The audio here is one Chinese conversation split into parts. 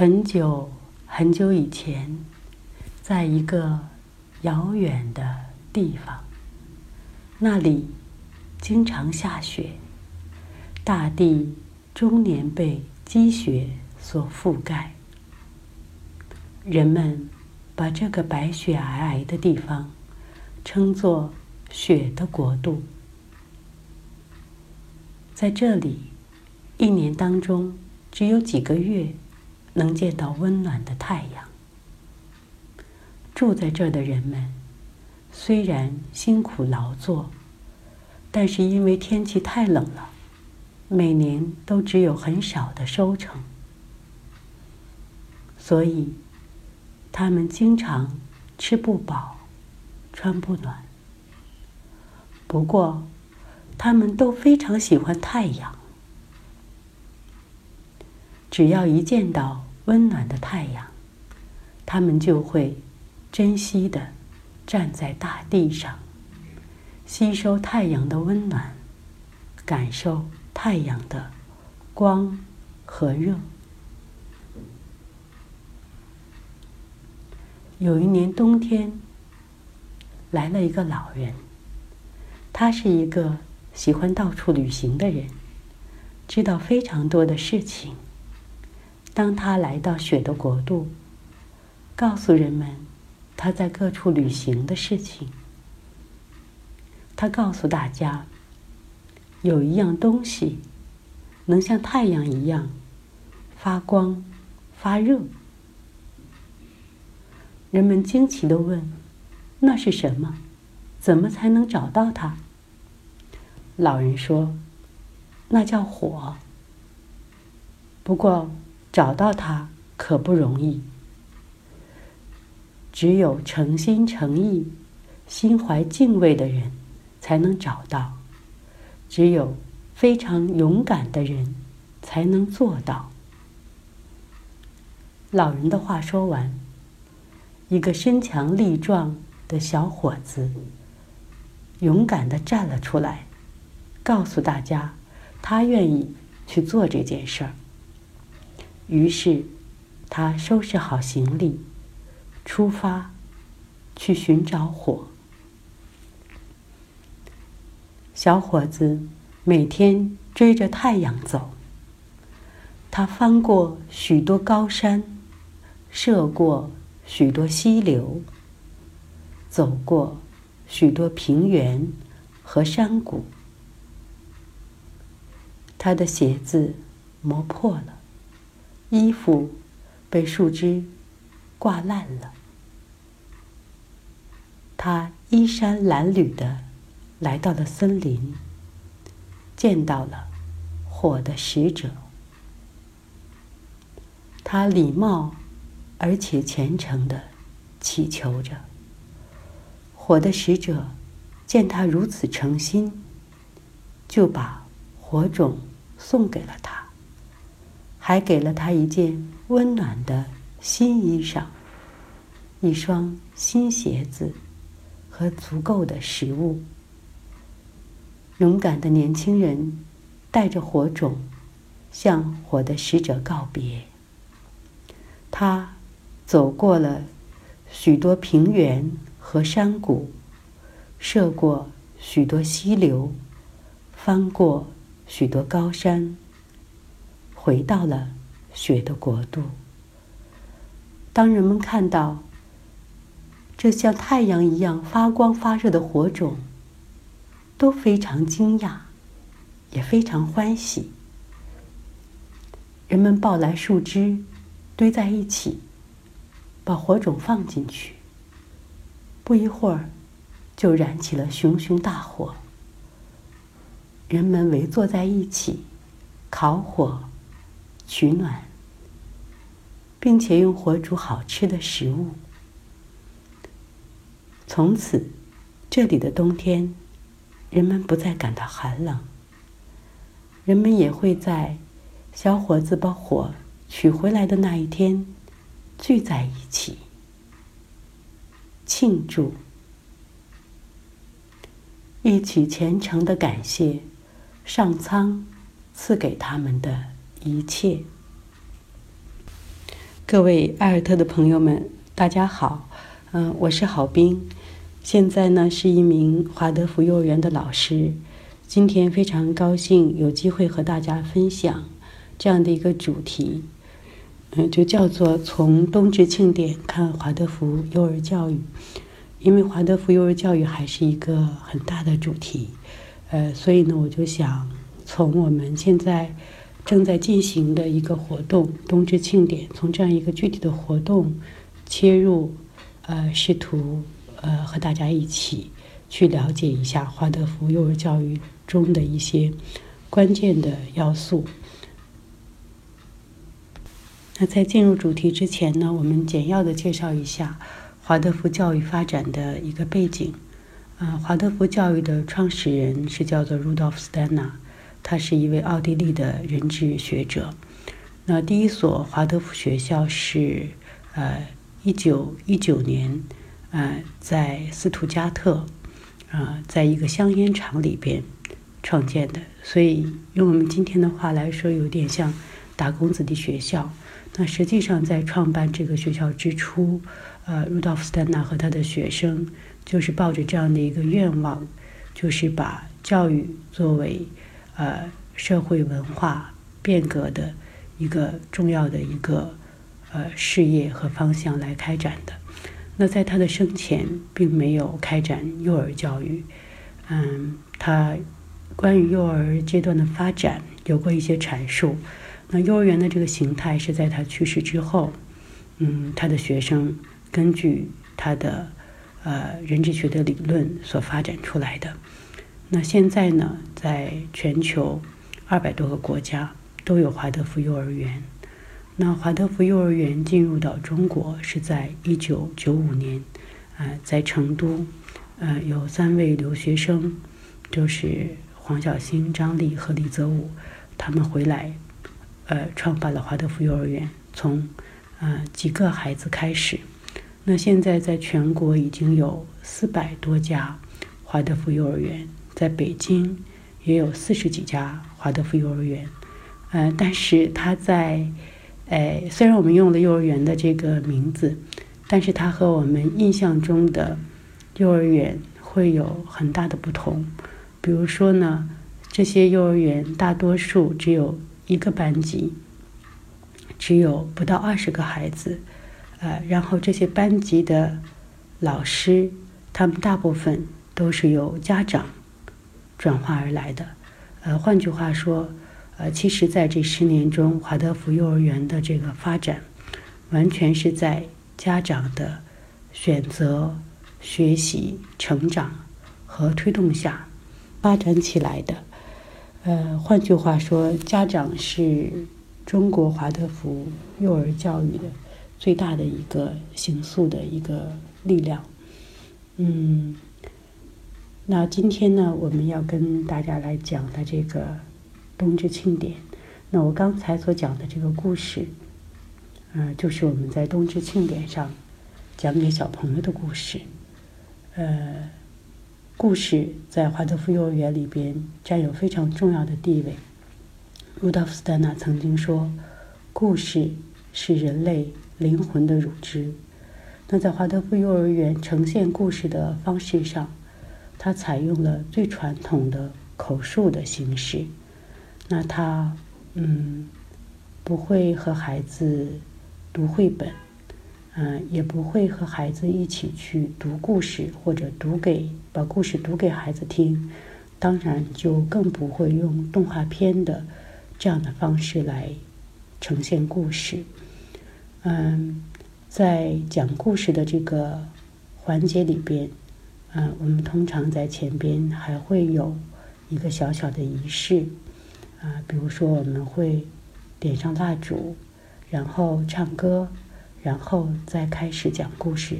很久很久以前，在一个遥远的地方，那里经常下雪，大地终年被积雪所覆盖。人们把这个白雪皑皑的地方称作“雪的国度”。在这里，一年当中只有几个月。能见到温暖的太阳。住在这儿的人们，虽然辛苦劳作，但是因为天气太冷了，每年都只有很少的收成，所以他们经常吃不饱，穿不暖。不过，他们都非常喜欢太阳。只要一见到温暖的太阳，他们就会珍惜的站在大地上，吸收太阳的温暖，感受太阳的光和热。有一年冬天，来了一个老人，他是一个喜欢到处旅行的人，知道非常多的事情。当他来到雪的国度，告诉人们他在各处旅行的事情。他告诉大家，有一样东西能像太阳一样发光发热。人们惊奇的问：“那是什么？怎么才能找到它？”老人说：“那叫火。”不过。找到它可不容易，只有诚心诚意、心怀敬畏的人才能找到；只有非常勇敢的人才能做到。老人的话说完，一个身强力壮的小伙子勇敢的站了出来，告诉大家，他愿意去做这件事儿。于是，他收拾好行李，出发去寻找火。小伙子每天追着太阳走，他翻过许多高山，涉过许多溪流，走过许多平原和山谷。他的鞋子磨破了。衣服被树枝挂烂了，他衣衫褴褛的来到了森林，见到了火的使者。他礼貌而且虔诚的祈求着。火的使者见他如此诚心，就把火种送给了他。还给了他一件温暖的新衣裳、一双新鞋子和足够的食物。勇敢的年轻人带着火种，向火的使者告别。他走过了许多平原和山谷，涉过许多溪流，翻过许多高山。回到了雪的国度。当人们看到这像太阳一样发光发热的火种，都非常惊讶，也非常欢喜。人们抱来树枝，堆在一起，把火种放进去。不一会儿，就燃起了熊熊大火。人们围坐在一起，烤火。取暖，并且用火煮好吃的食物。从此，这里的冬天，人们不再感到寒冷。人们也会在小伙子把火取回来的那一天，聚在一起庆祝，一起虔诚的感谢上苍赐给他们的。一切。各位艾尔特的朋友们，大家好。嗯，我是郝斌，现在呢是一名华德福幼儿园的老师。今天非常高兴有机会和大家分享这样的一个主题，嗯，就叫做从冬至庆典看华德福幼儿教育。因为华德福幼儿教育还是一个很大的主题，呃，所以呢，我就想从我们现在。正在进行的一个活动——冬至庆典，从这样一个具体的活动切入，呃，试图呃和大家一起去了解一下华德福幼儿教育中的一些关键的要素。那在进入主题之前呢，我们简要的介绍一下华德福教育发展的一个背景。啊，华德福教育的创始人是叫做 Rudolf Steiner。他是一位奥地利的人质学者。那第一所华德福学校是呃一九一九年呃在斯图加特啊，在一个香烟厂里边创建的，所以用我们今天的话来说，有点像打工子弟学校。那实际上在创办这个学校之初，呃，鲁道夫·斯坦纳和他的学生就是抱着这样的一个愿望，就是把教育作为。呃，社会文化变革的一个重要的一个呃事业和方向来开展的。那在他的生前，并没有开展幼儿教育。嗯，他关于幼儿阶段的发展有过一些阐述。那幼儿园的这个形态是在他去世之后，嗯，他的学生根据他的呃人质学的理论所发展出来的。那现在呢，在全球二百多个国家都有华德福幼儿园。那华德福幼儿园进入到中国是在一九九五年，呃，在成都，呃，有三位留学生，就是黄小星、张丽和李泽武，他们回来，呃，创办了华德福幼儿园，从呃几个孩子开始。那现在在全国已经有四百多家华德福幼儿园。在北京也有四十几家华德福幼儿园，呃，但是它在，呃，虽然我们用了幼儿园的这个名字，但是它和我们印象中的幼儿园会有很大的不同。比如说呢，这些幼儿园大多数只有一个班级，只有不到二十个孩子，呃，然后这些班级的老师，他们大部分都是由家长。转化而来的，呃，换句话说，呃，其实在这十年中，华德福幼儿园的这个发展，完全是在家长的选择、学习、成长和推动下发展起来的。呃，换句话说，家长是中国华德福幼儿教育的最大的一个形塑的一个力量。嗯。那今天呢，我们要跟大家来讲的这个冬至庆典。那我刚才所讲的这个故事，嗯，就是我们在冬至庆典上讲给小朋友的故事。呃，故事在华德福幼儿园里边占有非常重要的地位。鲁道夫·斯坦纳曾经说：“故事是人类灵魂的乳汁。”那在华德福幼儿园呈现故事的方式上，他采用了最传统的口述的形式，那他嗯不会和孩子读绘本，嗯也不会和孩子一起去读故事或者读给把故事读给孩子听，当然就更不会用动画片的这样的方式来呈现故事。嗯，在讲故事的这个环节里边。嗯，我们通常在前边还会有一个小小的仪式，啊，比如说我们会点上蜡烛，然后唱歌，然后再开始讲故事。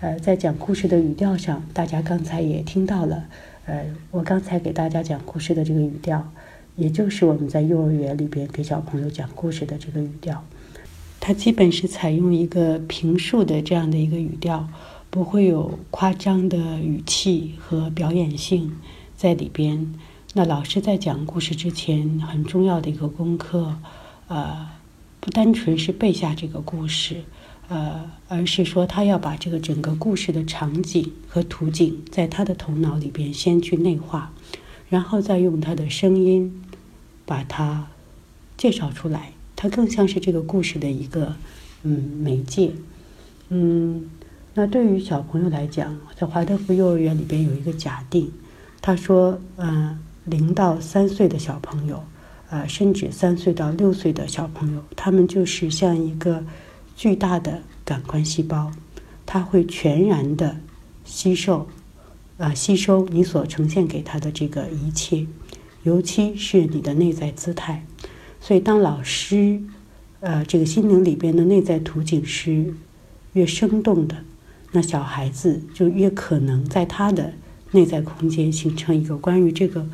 呃，在讲故事的语调上，大家刚才也听到了，呃，我刚才给大家讲故事的这个语调，也就是我们在幼儿园里边给小朋友讲故事的这个语调，它基本是采用一个平述的这样的一个语调。不会有夸张的语气和表演性在里边。那老师在讲故事之前，很重要的一个功课，呃，不单纯是背下这个故事，呃，而是说他要把这个整个故事的场景和图景在他的头脑里边先去内化，然后再用他的声音把它介绍出来。它更像是这个故事的一个嗯媒介，嗯，那对于小朋友来讲，在华德福幼儿园里边有一个假定，他说，嗯，零到三岁的小朋友。呃，甚至三岁到六岁的小朋友，他们就是像一个巨大的感官细胞，他会全然的吸收，啊，吸收你所呈现给他的这个一切，尤其是你的内在姿态。所以，当老师，呃，这个心灵里边的内在图景是越生动的，那小孩子就越可能在他的内在空间形成一个关于这个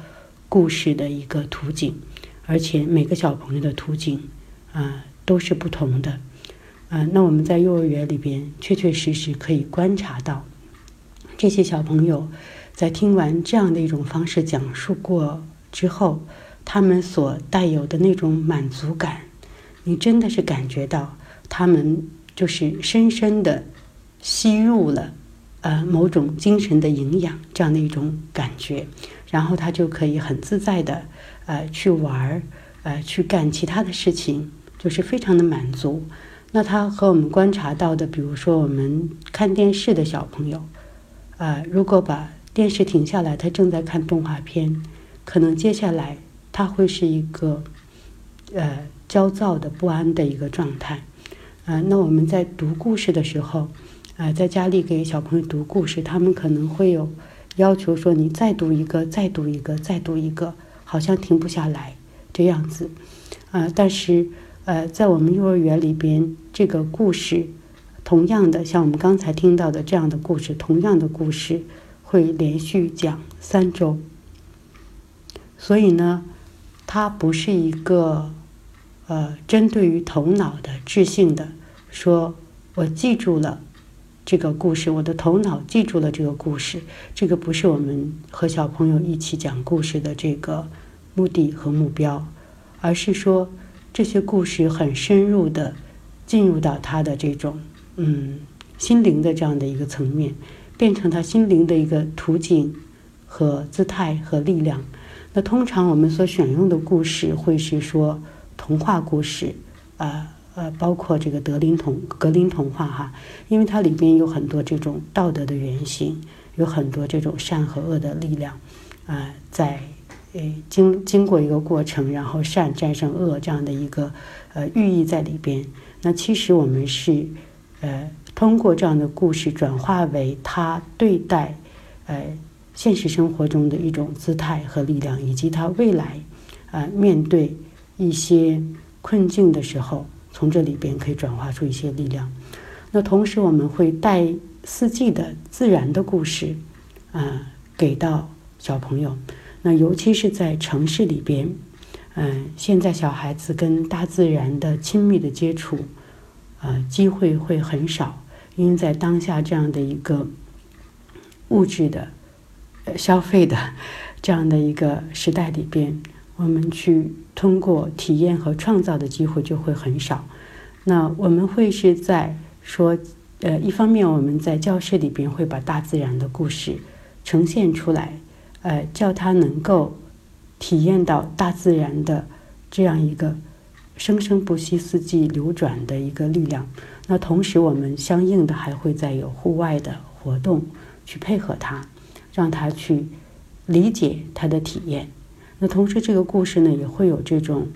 故事的一个图景。而且每个小朋友的图景，啊，都是不同的，啊，那我们在幼儿园里边确确实实可以观察到，这些小朋友在听完这样的一种方式讲述过之后，他们所带有的那种满足感，你真的是感觉到他们就是深深的吸入了，呃，某种精神的营养这样的一种感觉，然后他就可以很自在的。呃，去玩儿，呃，去干其他的事情，就是非常的满足。那他和我们观察到的，比如说我们看电视的小朋友，呃，如果把电视停下来，他正在看动画片，可能接下来他会是一个呃焦躁的、不安的一个状态。啊，那我们在读故事的时候，啊，在家里给小朋友读故事，他们可能会有要求说：“你再读一个，再读一个，再读一个。”好像停不下来这样子，啊，但是呃，在我们幼儿园里边，这个故事，同样的，像我们刚才听到的这样的故事，同样的故事会连续讲三周。所以呢，它不是一个呃针对于头脑的智性的，说我记住了这个故事，我的头脑记住了这个故事，这个不是我们和小朋友一起讲故事的这个。目的和目标，而是说这些故事很深入的进入到他的这种嗯心灵的这样的一个层面，变成他心灵的一个图景和姿态和力量。那通常我们所选用的故事会是说童话故事，呃呃，包括这个德林童格林童话哈，因为它里边有很多这种道德的原型，有很多这种善和恶的力量，啊，在。诶，经经过一个过程，然后善战胜恶这样的一个呃寓意在里边。那其实我们是呃通过这样的故事转化为他对待呃现实生活中的一种姿态和力量，以及他未来啊面对一些困境的时候，从这里边可以转化出一些力量。那同时我们会带四季的自然的故事啊给到小朋友。那尤其是在城市里边，嗯，现在小孩子跟大自然的亲密的接触，呃，机会会很少，因为在当下这样的一个物质的消费的这样的一个时代里边，我们去通过体验和创造的机会就会很少。那我们会是在说，呃，一方面我们在教室里边会把大自然的故事呈现出来。呃，叫他能够体验到大自然的这样一个生生不息、四季流转的一个力量。那同时，我们相应的还会再有户外的活动去配合他，让他去理解他的体验。那同时，这个故事呢，也会有这种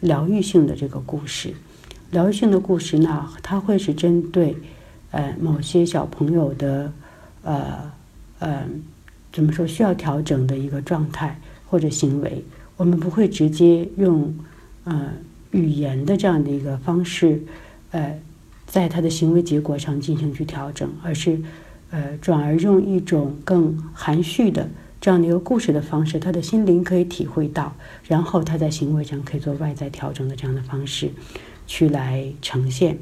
疗愈性的这个故事。疗愈性的故事呢，它会是针对呃某些小朋友的呃呃。怎么说？需要调整的一个状态或者行为，我们不会直接用呃语言的这样的一个方式，呃，在他的行为结果上进行去调整，而是呃转而用一种更含蓄的这样的一个故事的方式，他的心灵可以体会到，然后他在行为上可以做外在调整的这样的方式去来呈现。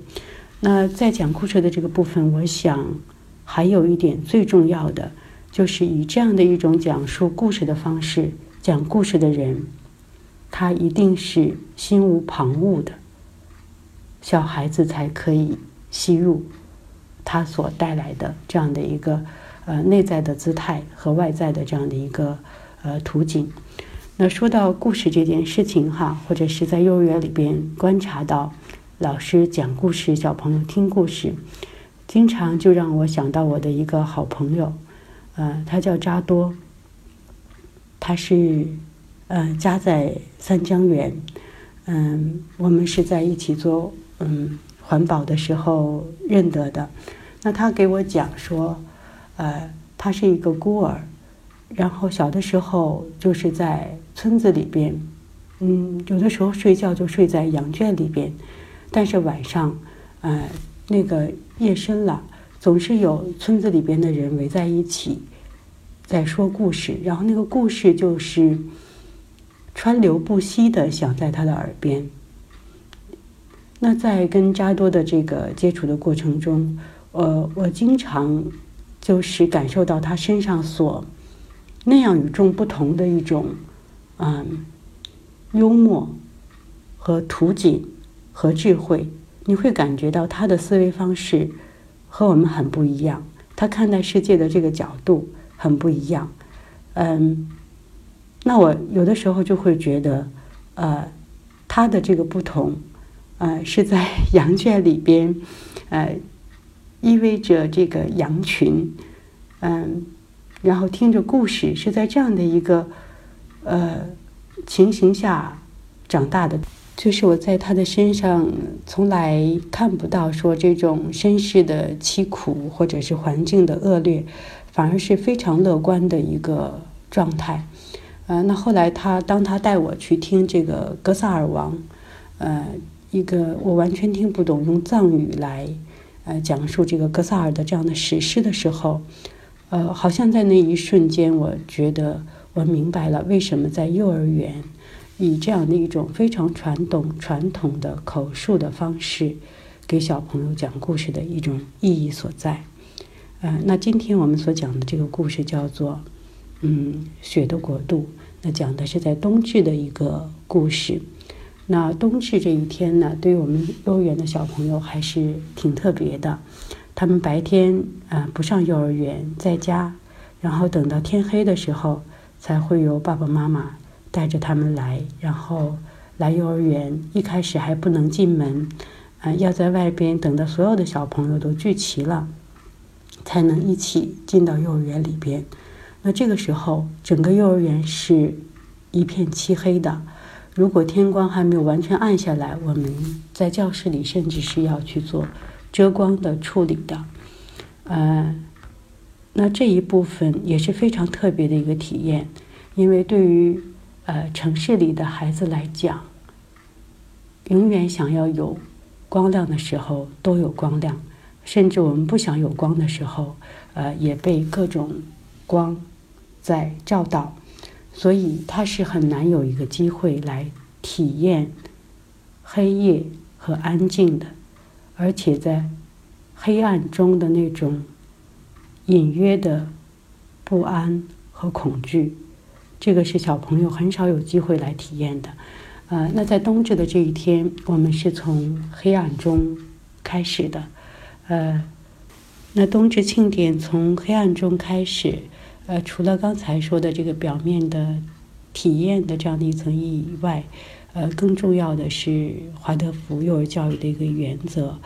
那在讲故事的这个部分，我想还有一点最重要的。就是以这样的一种讲述故事的方式讲故事的人，他一定是心无旁骛的，小孩子才可以吸入他所带来的这样的一个呃内在的姿态和外在的这样的一个呃图景。那说到故事这件事情哈，或者是在幼儿园里边观察到老师讲故事，小朋友听故事，经常就让我想到我的一个好朋友，呃，他叫扎多，他是呃家在三江源，嗯，我们是在一起做嗯环保的时候认得的。那他给我讲说，呃，他是一个孤儿。然后小的时候就是在村子里边，嗯，有的时候睡觉就睡在羊圈里边，但是晚上，呃，那个夜深了，总是有村子里边的人围在一起，在说故事，然后那个故事就是川流不息的响在他的耳边。那在跟扎多的这个接触的过程中，呃，我经常就是感受到他身上所。那样与众不同的一种，嗯，幽默和图景和智慧，你会感觉到他的思维方式和我们很不一样，他看待世界的这个角度很不一样。嗯，那我有的时候就会觉得，呃，他的这个不同，呃，是在 羊圈里边，呃，意味着这个羊群，嗯。然后听着故事，是在这样的一个呃情形下长大的。就是我在他的身上从来看不到说这种身世的凄苦，或者是环境的恶劣，反而是非常乐观的一个状态。呃，那后来他当他带我去听这个《格萨尔王》，呃，一个我完全听不懂用藏语来呃讲述这个格萨尔的这样的史诗的时候。呃，好像在那一瞬间，我觉得我明白了为什么在幼儿园以这样的一种非常传统、传统的口述的方式给小朋友讲故事的一种意义所在。呃，那今天我们所讲的这个故事叫做《嗯雪的国度》，那讲的是在冬至的一个故事。那冬至这一天呢，对于我们幼儿园的小朋友还是挺特别的。他们白天啊不上幼儿园，在家，然后等到天黑的时候，才会由爸爸妈妈带着他们来，然后来幼儿园。一开始还不能进门，啊，要在外边等到所有的小朋友都聚齐了，才能一起进到幼儿园里边。那这个时候，整个幼儿园是一片漆黑的。如果天光还没有完全暗下来，我们在教室里甚至是要去做。遮光的处理的，呃，那这一部分也是非常特别的一个体验，因为对于呃城市里的孩子来讲，永远想要有光亮的时候都有光亮，甚至我们不想有光的时候，呃，也被各种光在照到，所以他是很难有一个机会来体验黑夜和安静的。而且在黑暗中的那种隐约的不安和恐惧，这个是小朋友很少有机会来体验的。呃，那在冬至的这一天，我们是从黑暗中开始的。呃，那冬至庆典从黑暗中开始，呃，除了刚才说的这个表面的体验的这样的一层意义以外，呃，更重要的是华德福幼儿教育的一个原则，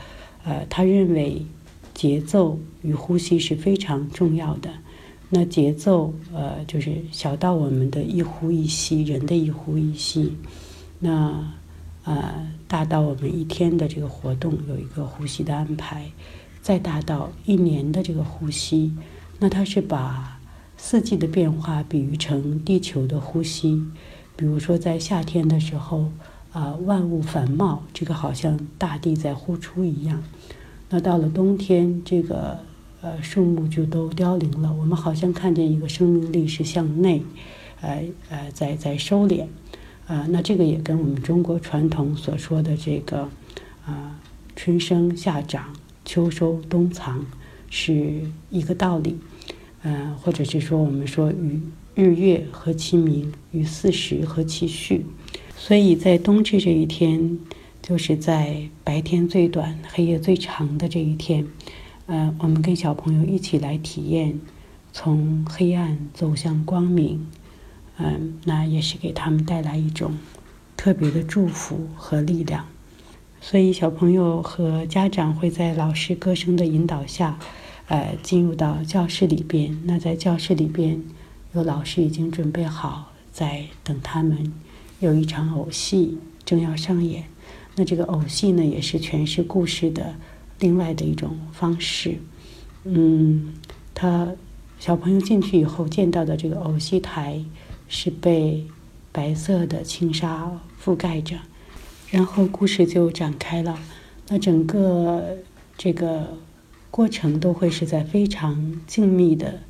呃，他认为节奏与呼吸是非常重要的。那节奏，呃，就是小到我们的一呼一吸，人的一呼一吸；那呃，大到我们一天的这个活动有一个呼吸的安排；再大到一年的这个呼吸。那他是把四季的变化比喻成地球的呼吸。比如说，在夏天的时候，啊，万物繁茂，这个好像大地在呼出一样。那到了冬天，这个呃树木就都凋零了。我们好像看见一个生命力是向内，呃呃，在在收敛。啊，那这个也跟我们中国传统所说的这个啊春生夏长秋收冬藏是一个道理。嗯，或者是说我们说与。日月和其明，与四时和其序。所以在冬至这一天，就是在白天最短、黑夜最长的这一天，呃，我们跟小朋友一起来体验从黑暗走向光明，嗯，那也是给他们带来一种特别的祝福和力量。所以，小朋友和家长会在老师歌声的引导下，呃，进入到教室里边。那在教室里边，有老师已经准备好，在等他们。有一场偶戏正要上演。那这个偶戏呢，也是诠释故事的另外的一种方式。嗯，他小朋友进去以后见到的这个偶戏台是被白色的轻纱覆盖着。然后故事就展开了，那整个这个过程都会是在非常静谧的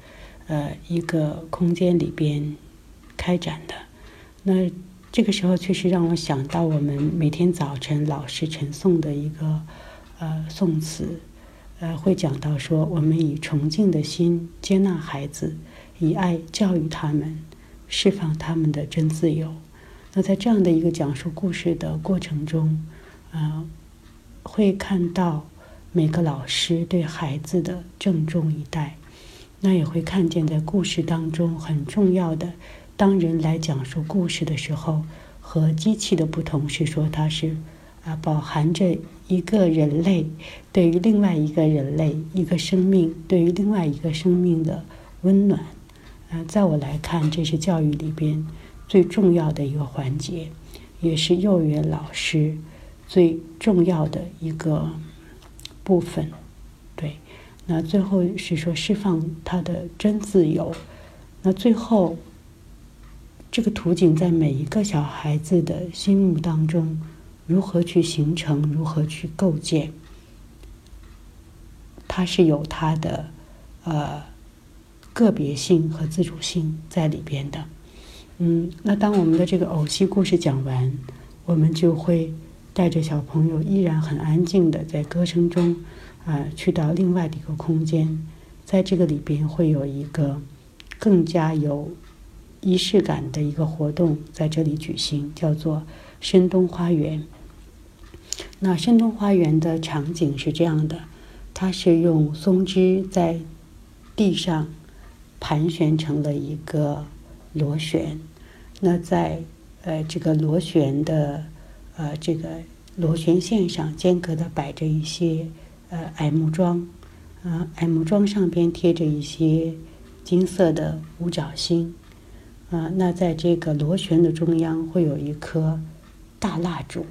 呃一个空间里边开展的。那这个时候确实让我想到我们每天早晨老师晨诵的一个呃宋词，呃会讲到说我们以崇敬的心接纳孩子，以爱教育他们，释放他们的真自由。那在这样的一个讲述故事的过程中，呃，会看到每个老师对孩子的郑重以待，那也会看见在故事当中很重要的，当人来讲述故事的时候，和机器的不同是说它是啊，饱含着一个人类对于另外一个人类一个生命对于另外一个生命的温暖，呃，在我来看，这是教育里边。最重要的一个环节，也是幼儿园老师最重要的一个部分。对，那最后是说释放他的真自由。那最后，这个图景在每一个小孩子的心目当中如何去形成，如何去构建，它是有它的呃个别性和自主性在里边的。嗯，那当我们的这个偶戏故事讲完，我们就会带着小朋友依然很安静的在歌声中，啊，去到另外的一个空间，在这个里边会有一个更加有仪式感的一个活动在这里举行，叫做深冬花园。那深冬花园的场景是这样的，它是用松枝在地上盘旋成了一个。螺旋，那在呃这个螺旋的呃这个螺旋线上间隔的摆着一些呃矮木桩，啊矮木桩上边贴着一些金色的五角星，啊那在这个螺旋的中央会有一颗大蜡烛，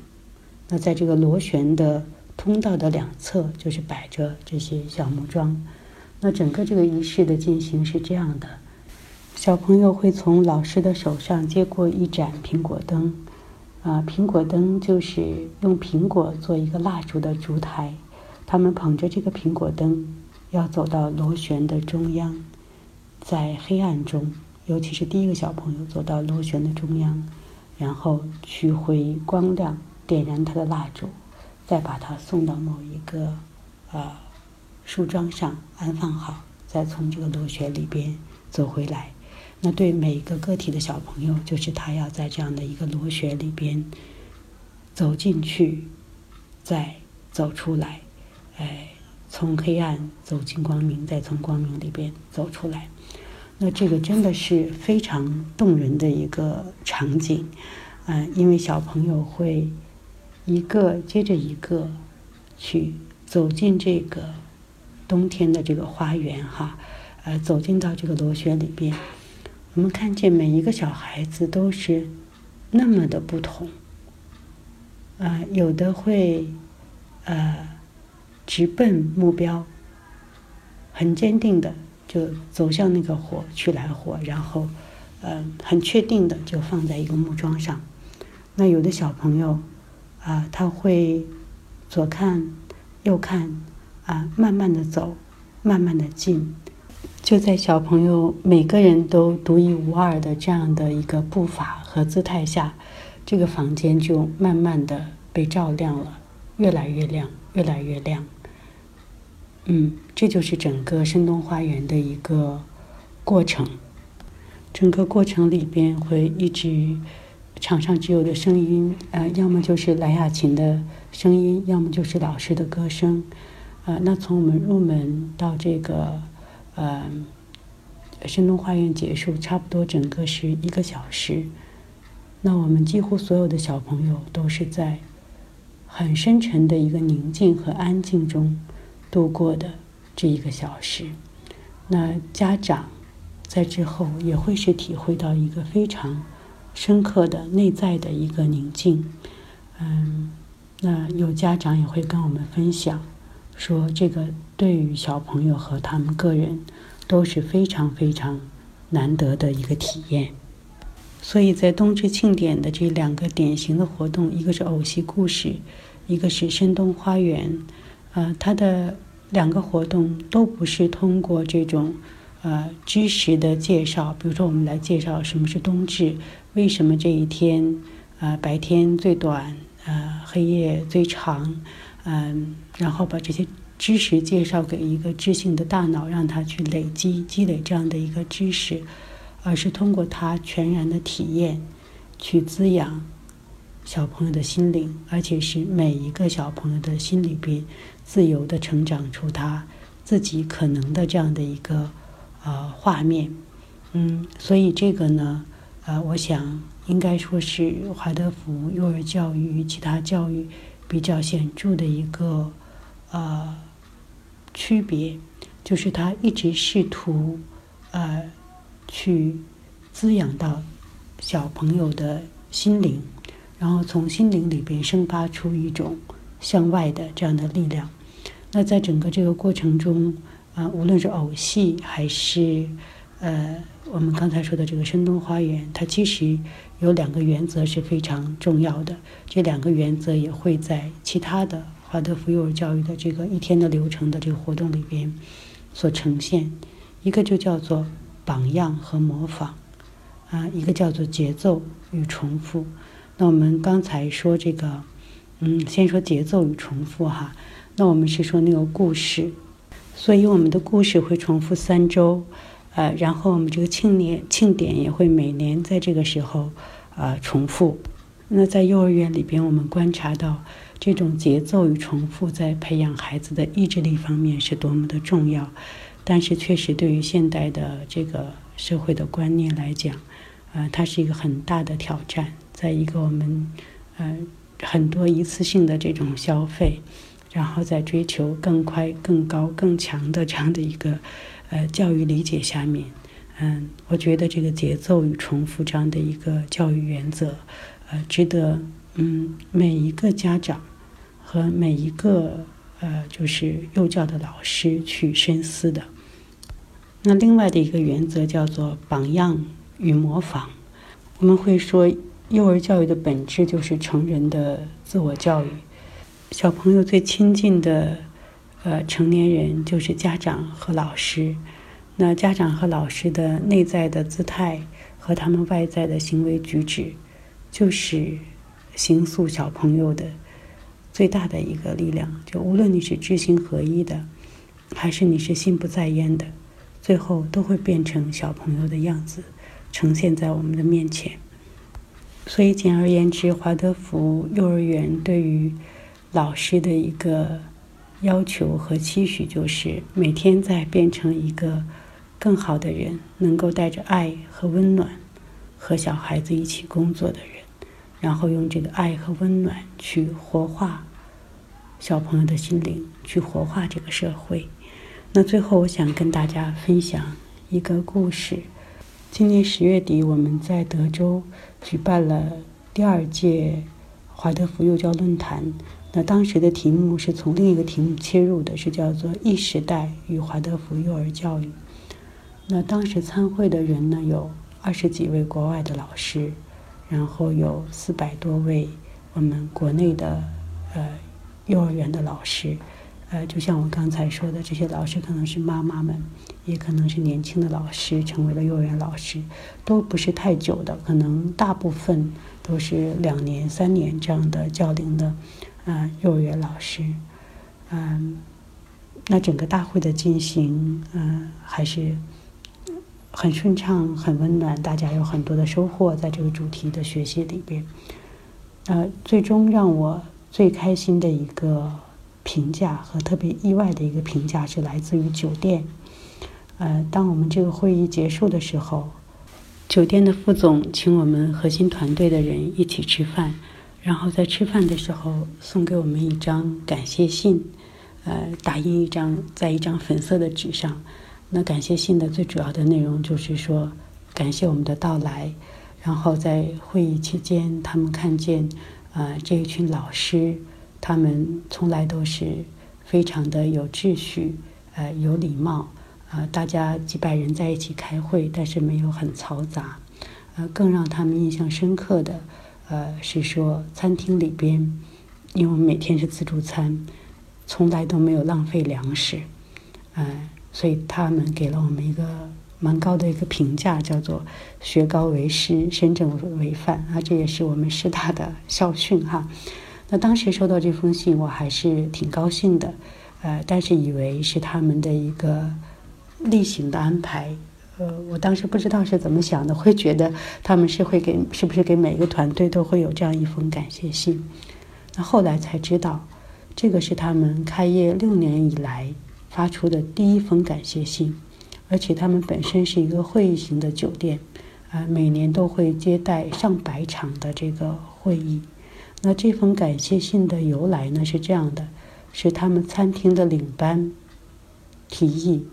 那在这个螺旋的通道的两侧就是摆着这些小木桩，那整个这个仪式的进行是这样的。小朋友会从老师的手上接过一盏苹果灯，啊，苹果灯就是用苹果做一个蜡烛的烛台。他们捧着这个苹果灯，要走到螺旋的中央，在黑暗中，尤其是第一个小朋友走到螺旋的中央，然后取回光亮，点燃他的蜡烛，再把它送到某一个呃树桩上安放好，再从这个螺旋里边走回来。那对每一个个体的小朋友，就是他要在这样的一个螺旋里边走进去，再走出来，哎，从黑暗走进光明，再从光明里边走出来。那这个真的是非常动人的一个场景，嗯，因为小朋友会一个接着一个去走进这个冬天的这个花园哈，呃，走进到这个螺旋里边。我们看见每一个小孩子都是那么的不同，啊，有的会呃直奔目标，很坚定的就走向那个火去来火，然后呃很确定的就放在一个木桩上。那有的小朋友啊，他会左看右看啊，慢慢的走，慢慢的进。就在小朋友每个人都独一无二的这样的一个步伐和姿态下，这个房间就慢慢的被照亮了，越来越亮，越来越亮。嗯，这就是整个深冬花园的一个过程。整个过程里边会一直场上只有的声音，呃，要么就是蓝雅琴的声音，要么就是老师的歌声。呃，那从我们入门到这个，呃，深东花园结束，差不多整个是一个小时。那我们几乎所有的小朋友都是在很深沉的一个宁静和安静中度过的这一个小时。那家长在之后也会是体会到一个非常深刻的内在的一个宁静。嗯，那有家长也会跟我们分享。说这个对于小朋友和他们个人都是非常非常难得的一个体验，所以在冬至庆典的这两个典型的活动，一个是偶戏故事，一个是深冬花园，呃，它的两个活动都不是通过这种呃知识的介绍，比如说我们来介绍什么是冬至，为什么这一天啊白天最短，呃黑夜最长。嗯，然后把这些知识介绍给一个知性的大脑，让他去累积、积累这样的一个知识，而是通过他全然的体验，去滋养小朋友的心灵，而且是每一个小朋友的心里边自由的成长出他自己可能的这样的一个呃画面。嗯，所以这个呢，呃，我想应该说是华德福幼儿教育与其他教育。比较显著的一个呃区别，就是他一直试图呃去滋养到小朋友的心灵，然后从心灵里边生发出一种向外的这样的力量。那在整个这个过程中啊，无论是偶戏还是呃我们刚才说的这个深冬花园，它其实。有两个原则是非常重要的，这两个原则也会在其他的华德福幼儿教育的这个一天的流程的这个活动里边所呈现。一个就叫做榜样和模仿，啊，一个叫做节奏与重复。那我们刚才说这个，嗯，先说节奏与重复哈。那我们是说那个故事，所以我们的故事会重复三周。呃，然后我们这个庆年庆典也会每年在这个时候，呃，重复。那在幼儿园里边，我们观察到这种节奏与重复在培养孩子的意志力方面是多么的重要。但是，确实对于现代的这个社会的观念来讲，呃，它是一个很大的挑战。在一个我们，呃，很多一次性的这种消费，然后在追求更快、更高、更强的这样的一个。呃，教育理解下面，嗯，我觉得这个节奏与重复这样的一个教育原则，呃，值得嗯每一个家长和每一个呃就是幼教的老师去深思的。那另外的一个原则叫做榜样与模仿。我们会说，幼儿教育的本质就是成人的自我教育，小朋友最亲近的。呃，成年人就是家长和老师，那家长和老师的内在的姿态和他们外在的行为举止，就是形塑小朋友的最大的一个力量。就无论你是知行合一的，还是你是心不在焉的，最后都会变成小朋友的样子，呈现在我们的面前。所以，简而言之，华德福幼儿园对于老师的一个。要求和期许就是每天在变成一个更好的人，能够带着爱和温暖和小孩子一起工作的人，然后用这个爱和温暖去活化小朋友的心灵，去活化这个社会。那最后，我想跟大家分享一个故事。今年十月底，我们在德州举办了第二届华德福幼教论坛。那当时的题目是从另一个题目切入的，是叫做“异时代与华德福幼儿教育”。那当时参会的人呢，有二十几位国外的老师，然后有四百多位我们国内的呃幼儿园的老师。呃，就像我刚才说的，这些老师可能是妈妈们，也可能是年轻的老师，成为了幼儿园老师，都不是太久的，可能大部分都是两年、三年这样的教龄的。啊，幼儿园老师，嗯，那整个大会的进行，嗯，还是很顺畅，很温暖，大家有很多的收获在这个主题的学习里边。呃，最终让我最开心的一个评价和特别意外的一个评价是来自于酒店。呃，当我们这个会议结束的时候，酒店的副总请我们核心团队的人一起吃饭，然后在吃饭的时候送给我们一张感谢信，呃，打印一张在一张粉色的纸上。那感谢信的最主要的内容就是说，感谢我们的到来。然后在会议期间，他们看见，呃，这一群老师，他们从来都是非常的有秩序，呃，有礼貌，呃，大家几百人在一起开会，但是没有很嘈杂。呃，更让他们印象深刻的，呃，是说餐厅里边，因为我们每天是自助餐，从来都没有浪费粮食，嗯。所以他们给了我们一个蛮高的一个评价，叫做“学高为师，身正为范”啊，这也是我们师大的校训哈。那当时收到这封信，我还是挺高兴的，呃，但是以为是他们的一个例行的安排，呃，我当时不知道是怎么想的，会觉得他们是会给，是不是给每个团队都会有这样一封感谢信？那后来才知道，这个是他们开业六年以来。发出的第一封感谢信，而且他们本身是一个会议型的酒店，啊，每年都会接待上百场的这个会议。那这封感谢信的由来呢是这样的：是他们餐厅的领班提议，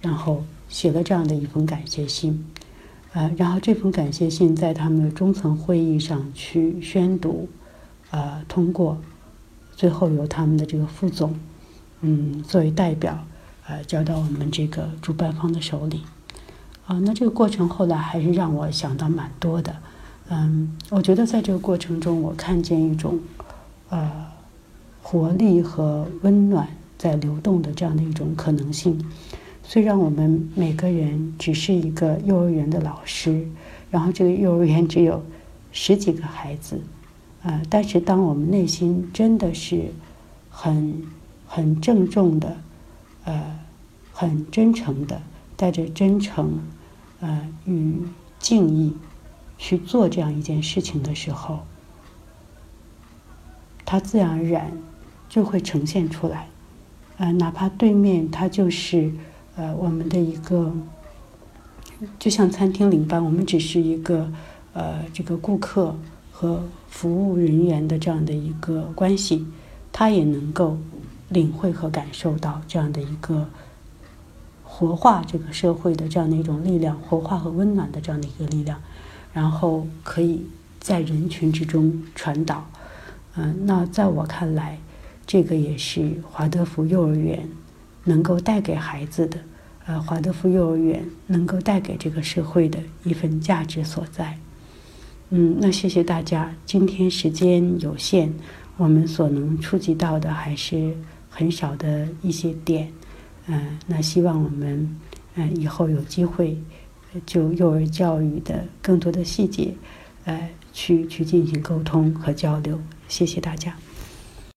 然后写了这样的一封感谢信，啊，然后这封感谢信在他们的中层会议上去宣读，呃，通过，最后由他们的这个副总。嗯，作为代表，呃，交到我们这个主办方的手里，啊，那这个过程后来还是让我想到蛮多的，嗯，我觉得在这个过程中，我看见一种，呃，活力和温暖在流动的这样的一种可能性。虽然我们每个人只是一个幼儿园的老师，然后这个幼儿园只有十几个孩子，啊，但是当我们内心真的是很。很郑重的，呃，很真诚的，带着真诚，呃，与敬意去做这样一件事情的时候，它自然而然就会呈现出来。呃，哪怕对面他就是呃我们的一个，就像餐厅领班，我们只是一个呃这个顾客和服务人员的这样的一个关系，他也能够。领会和感受到这样的一个活化这个社会的这样的一种力量，活化和温暖的这样的一个力量，然后可以在人群之中传导。嗯，那在我看来，这个也是华德福幼儿园能够带给孩子的，呃，华德福幼儿园能够带给这个社会的一份价值所在。嗯，那谢谢大家，今天时间有限，我们所能触及到的还是。很少的一些点，嗯，那希望我们，嗯，以后有机会，就幼儿教育的更多的细节，呃，去去进行沟通和交流。谢谢大家。